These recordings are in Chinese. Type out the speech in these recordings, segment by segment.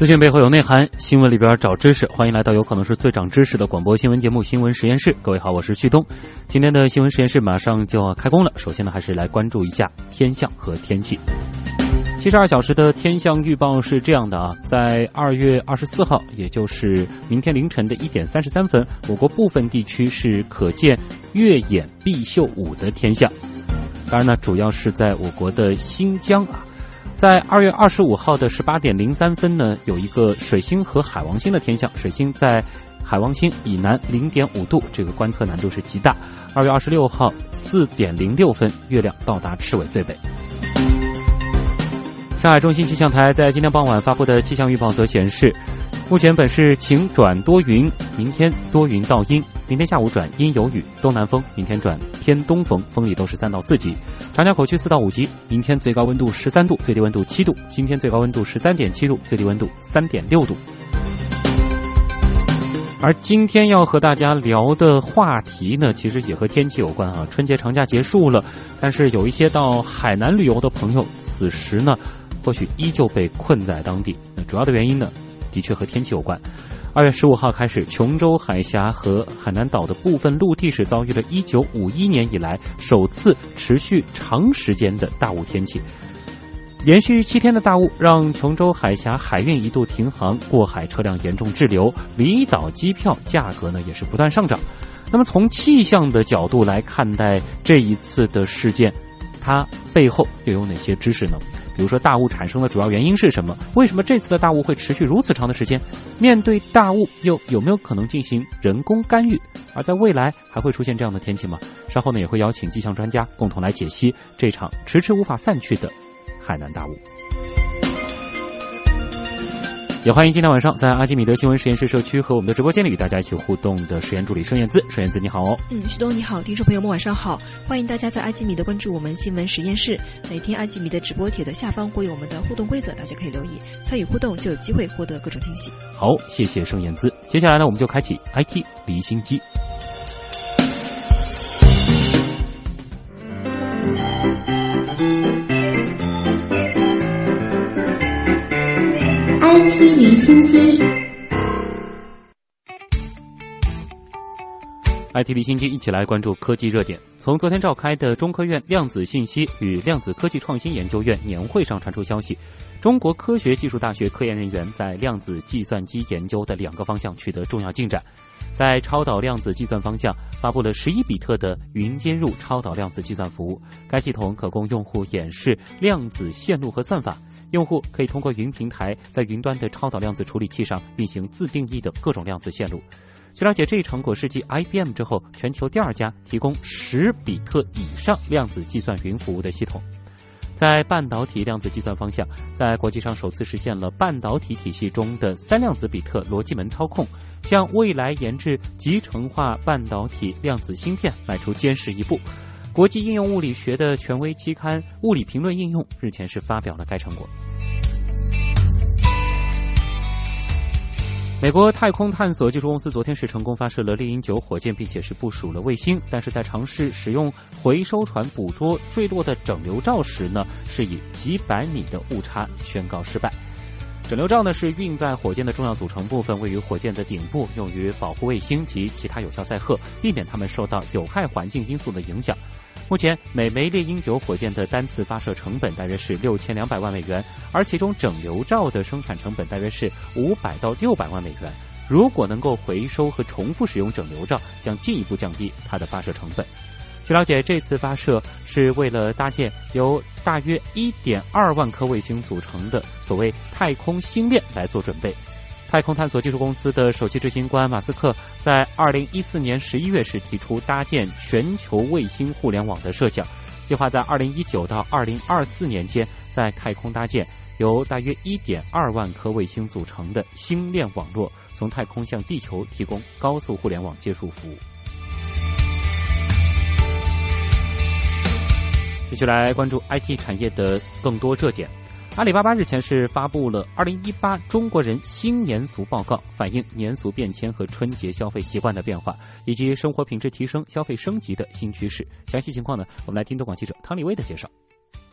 资讯背后有内涵，新闻里边找知识。欢迎来到有可能是最长知识的广播新闻节目《新闻实验室》。各位好，我是旭东。今天的新闻实验室马上就要开工了。首先呢，还是来关注一下天象和天气。七十二小时的天象预报是这样的啊，在二月二十四号，也就是明天凌晨的一点三十三分，我国部分地区是可见月掩碧秀五的天象。当然呢，主要是在我国的新疆啊。在二月二十五号的十八点零三分呢，有一个水星和海王星的天象，水星在海王星以南零点五度，这个观测难度是极大。二月二十六号四点零六分，月亮到达赤尾最北。上海中心气象台在今天傍晚发布的气象预报则显示。目前本市晴转多云，明天多云到阴，明天下午转阴有雨，东南风，明天转偏东风，风力都是三到四级。长江口区四到五级，明天最高温度十三度，最低温度七度，今天最高温度十三点七度，最低温度三点六度。而今天要和大家聊的话题呢，其实也和天气有关啊。春节长假结束了，但是有一些到海南旅游的朋友，此时呢，或许依旧被困在当地。那主要的原因呢？的确和天气有关。二月十五号开始，琼州海峡和海南岛的部分陆地是遭遇了一九五一年以来首次持续长时间的大雾天气。连续七天的大雾让琼州海峡海运一度停航，过海车辆严重滞留，离岛机票价格呢也是不断上涨。那么从气象的角度来看待这一次的事件，它背后又有哪些知识呢？比如说，大雾产生的主要原因是什么？为什么这次的大雾会持续如此长的时间？面对大雾，又有没有可能进行人工干预？而在未来还会出现这样的天气吗？稍后呢，也会邀请气象专家共同来解析这场迟迟无法散去的海南大雾。也欢迎今天晚上在阿基米德新闻实验室社区和我们的直播间里与大家一起互动的实验助理盛燕姿。盛燕姿，你好哦。嗯，徐东你好，听众朋友们晚上好，欢迎大家在阿基米德关注我们新闻实验室。每天阿基米德直播帖的下方会有我们的互动规则，大家可以留意参与互动，就有机会获得各种惊喜。好，谢谢盛燕姿。接下来呢，我们就开启 IT 离心机。IT 离心机，IT 离心机，一起来关注科技热点。从昨天召开的中科院量子信息与量子科技创新研究院年会上传出消息，中国科学技术大学科研人员在量子计算机研究的两个方向取得重要进展。在超导量子计算方向，发布了十一比特的云接入超导量子计算服务，该系统可供用户演示量子线路和算法。用户可以通过云平台在云端的超导量子处理器上运行自定义的各种量子线路。据了解，这一成果是继 IBM 之后全球第二家提供十比特以上量子计算云服务的系统。在半导体量子计算方向，在国际上首次实现了半导体体系中的三量子比特逻辑门操控，向未来研制集成化半导体量子芯片迈出坚实一步。国际应用物理学的权威期刊《物理评论应用》日前是发表了该成果。美国太空探索技术公司昨天是成功发射了猎鹰九火箭，并且是部署了卫星，但是在尝试使用回收船捕捉坠落的整流罩时呢，是以几百米的误差宣告失败。整流罩呢是运载火箭的重要组成部分，位于火箭的顶部，用于保护卫星及其他有效载荷，避免它们受到有害环境因素的影响。目前，每枚猎鹰九火箭的单次发射成本大约是六千两百万美元，而其中整流罩的生产成本大约是五百到六百万美元。如果能够回收和重复使用整流罩，将进一步降低它的发射成本。据了解，这次发射是为了搭建由大约一点二万颗卫星组成的所谓太空星链来做准备。太空探索技术公司的首席执行官马斯克在二零一四年十一月时提出搭建全球卫星互联网的设想，计划在二零一九到二零二四年间在太空搭建由大约一点二万颗卫星组成的星链网络，从太空向地球提供高速互联网接入服务。继续来关注 IT 产业的更多热点。阿里巴巴日前是发布了《二零一八中国人新年俗报告》，反映年俗变迁和春节消费习惯的变化，以及生活品质提升、消费升级的新趋势。详细情况呢，我们来听东广记者汤立威的介绍。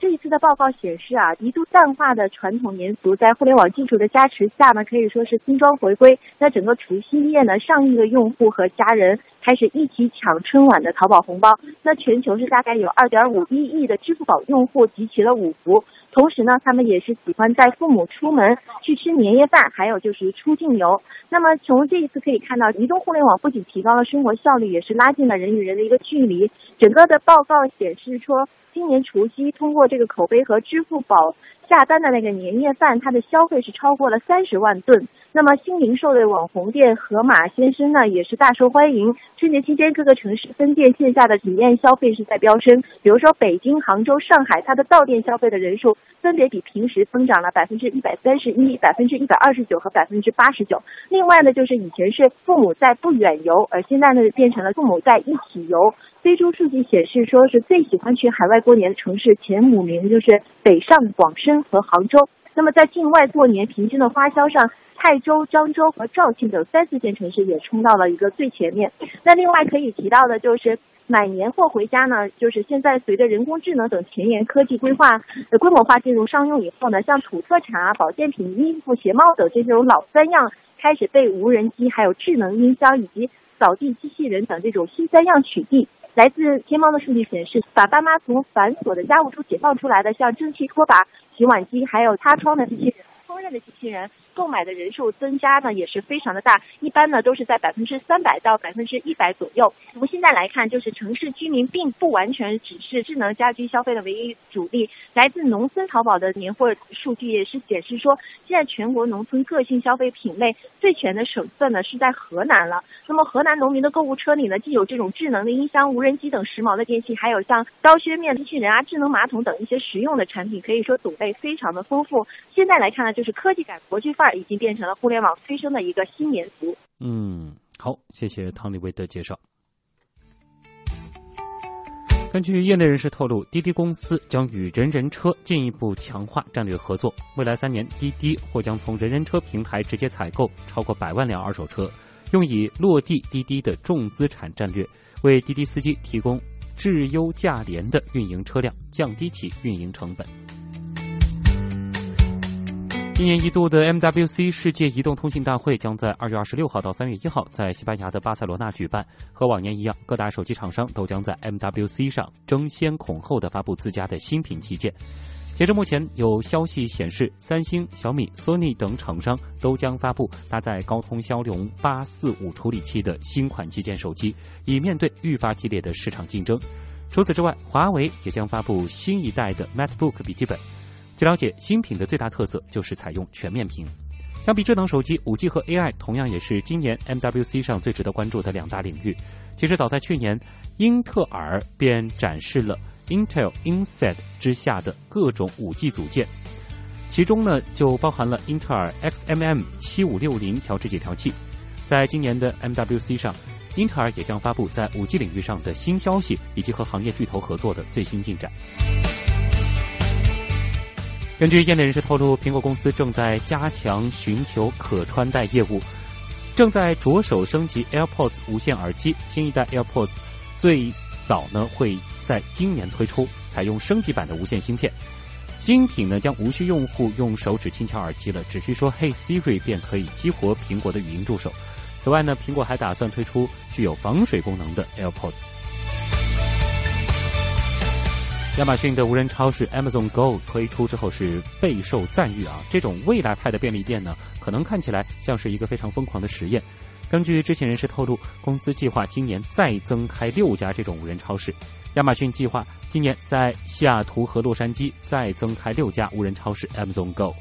这一次的报告显示啊，一度淡化的传统年俗，在互联网技术的加持下呢，可以说是新装回归。那整个除夕夜呢，上亿个用户和家人开始一起抢春晚的淘宝红包。那全球是大概有二点五一亿的支付宝用户集齐了五福。同时呢，他们也是喜欢带父母出门去吃年夜饭，还有就是出境游。那么从这一次可以看到，移动互联网不仅提高了生活效率，也是拉近了人与人的一个距离。整个的报告显示说，今年除夕通过这个口碑和支付宝。下单的那个年夜饭，它的消费是超过了三十万吨。那么新零售的网红店盒马先生呢，也是大受欢迎。春节期间，各个城市分店线下的体验消费是在飙升。比如说北京、杭州、上海，它的到店消费的人数分别比平时增长了百分之一百三十一、百分之一百二十九和百分之八十九。另外呢，就是以前是父母在不远游，而现在呢变成了父母在一起游。飞猪数据显示，说是最喜欢去海外过年的城市前五名就是北上广深和杭州。那么在境外过年平均的花销上，泰州、漳州和肇庆等三四线城市也冲到了一个最前面。那另外可以提到的就是买年货回家呢，就是现在随着人工智能等前沿科技规划呃规模化进入商用以后呢，像土特产啊、保健品、衣服、鞋帽等这种老三样开始被无人机、还有智能音箱以及扫地机器人等这种新三样取缔。来自天猫的数据显示，把爸妈从繁琐的家务中解放出来的，像蒸汽拖把、洗碗机，还有擦窗的机器人、烹饪的机器人。购买的人数增加呢也是非常的大，一般呢都是在百分之三百到百分之一百左右。从现在来看，就是城市居民并不完全只是智能家居消费的唯一主力。来自农村淘宝的年货数据也是显示说，现在全国农村个性消费品类最全的省份呢是在河南了。那么河南农民的购物车里呢，既有这种智能的音箱、无人机等时髦的电器，还有像刀削面机器人啊、智能马桶等一些实用的产品，可以说种类非常的丰富。现在来看呢，就是科技感、国际范儿已经变成了互联网催生的一个新年俗。嗯，好，谢谢汤立威的介绍。根据业内人士透露，滴滴公司将与人人车进一步强化战略合作。未来三年，滴滴或将从人人车平台直接采购超过百万辆二手车，用以落地滴滴的重资产战略，为滴滴司机提供质优价廉的运营车辆，降低其运营成本。一年一度的 MWC 世界移动通信大会将在二月二十六号到三月一号在西班牙的巴塞罗那举办。和往年一样，各大手机厂商都将在 MWC 上争先恐后的发布自家的新品旗舰。截至目前，有消息显示，三星、小米、索尼等厂商都将发布搭载高通骁龙八四五处理器的新款旗舰手机，以面对愈发激烈的市场竞争。除此之外，华为也将发布新一代的 MateBook 笔记本。据了解，新品的最大特色就是采用全面屏。相比智能手机，5G 和 AI 同样也是今年 MWC 上最值得关注的两大领域。其实早在去年，英特尔便展示了 Intel Inside 之下的各种 5G 组件，其中呢就包含了英特尔 XMM 7560调制解调器。在今年的 MWC 上，英特尔也将发布在 5G 领域上的新消息，以及和行业巨头合作的最新进展。根据业内人士透露，苹果公司正在加强寻求可穿戴业务，正在着手升级 AirPods 无线耳机。新一代 AirPods 最早呢会在今年推出，采用升级版的无线芯片。新品呢将无需用户用手指轻敲耳机了，只需说 “Hey Siri” 便可以激活苹果的语音助手。此外呢，苹果还打算推出具有防水功能的 AirPods。亚马逊的无人超市 Amazon Go 推出之后是备受赞誉啊！这种未来派的便利店呢，可能看起来像是一个非常疯狂的实验。根据知情人士透露，公司计划今年再增开六家这种无人超市。亚马逊计划今年在西雅图和洛杉矶再增开六家无人超市 Amazon Go。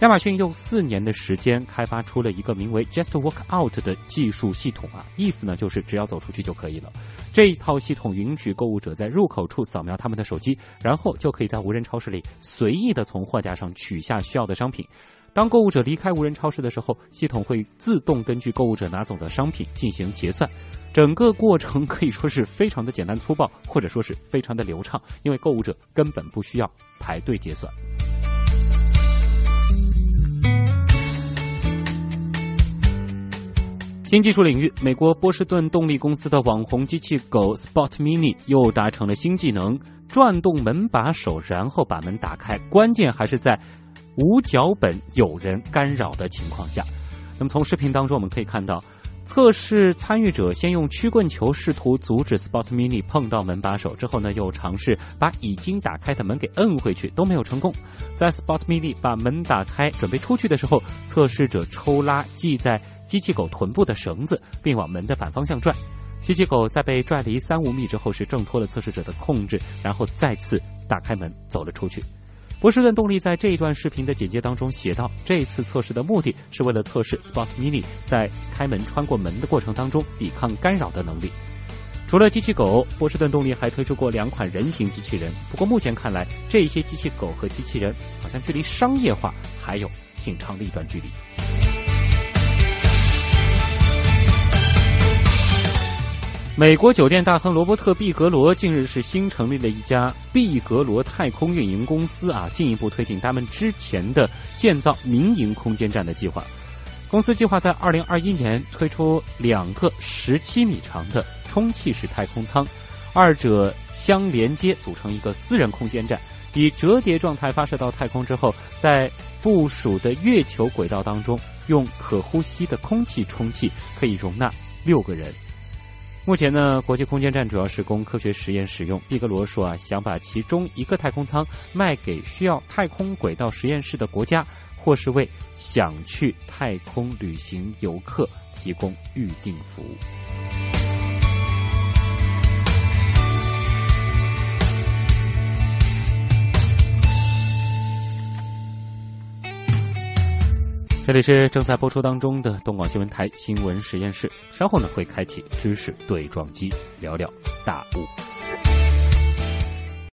亚马逊用四年的时间开发出了一个名为 Just Walk Out 的技术系统啊，意思呢就是只要走出去就可以了。这一套系统允许购物者在入口处扫描他们的手机，然后就可以在无人超市里随意的从货架上取下需要的商品。当购物者离开无人超市的时候，系统会自动根据购物者拿走的商品进行结算。整个过程可以说是非常的简单粗暴，或者说是非常的流畅，因为购物者根本不需要排队结算。新技术领域，美国波士顿动力公司的网红机器狗 Spot Mini 又达成了新技能：转动门把手，然后把门打开。关键还是在无脚本、有人干扰的情况下。那么从视频当中我们可以看到，测试参与者先用曲棍球试图阻止 Spot Mini 碰到门把手，之后呢又尝试把已经打开的门给摁回去，都没有成功。在 Spot Mini 把门打开准备出去的时候，测试者抽拉系在机器狗臀部的绳子，并往门的反方向拽。机器狗在被拽离三五米之后，是挣脱了测试者的控制，然后再次打开门走了出去。波士顿动力在这一段视频的简介当中写道：这次测试的目的是为了测试 Spot Mini 在开门穿过门的过程当中抵抗干扰的能力。除了机器狗，波士顿动力还推出过两款人形机器人。不过目前看来，这些机器狗和机器人好像距离商业化还有挺长的一段距离。美国酒店大亨罗伯特·毕格罗近日是新成立了一家毕格罗太空运营公司啊，进一步推进他们之前的建造民营空间站的计划。公司计划在二零二一年推出两个十七米长的充气式太空舱，二者相连接组成一个私人空间站，以折叠状态发射到太空之后，在部署的月球轨道当中用可呼吸的空气充气，可以容纳六个人。目前呢，国际空间站主要是供科学实验使用。毕格罗说啊，想把其中一个太空舱卖给需要太空轨道实验室的国家，或是为想去太空旅行游客提供预订服务。这里是正在播出当中的东广新闻台新闻实验室，稍后呢会开启知识对撞机，聊聊大雾。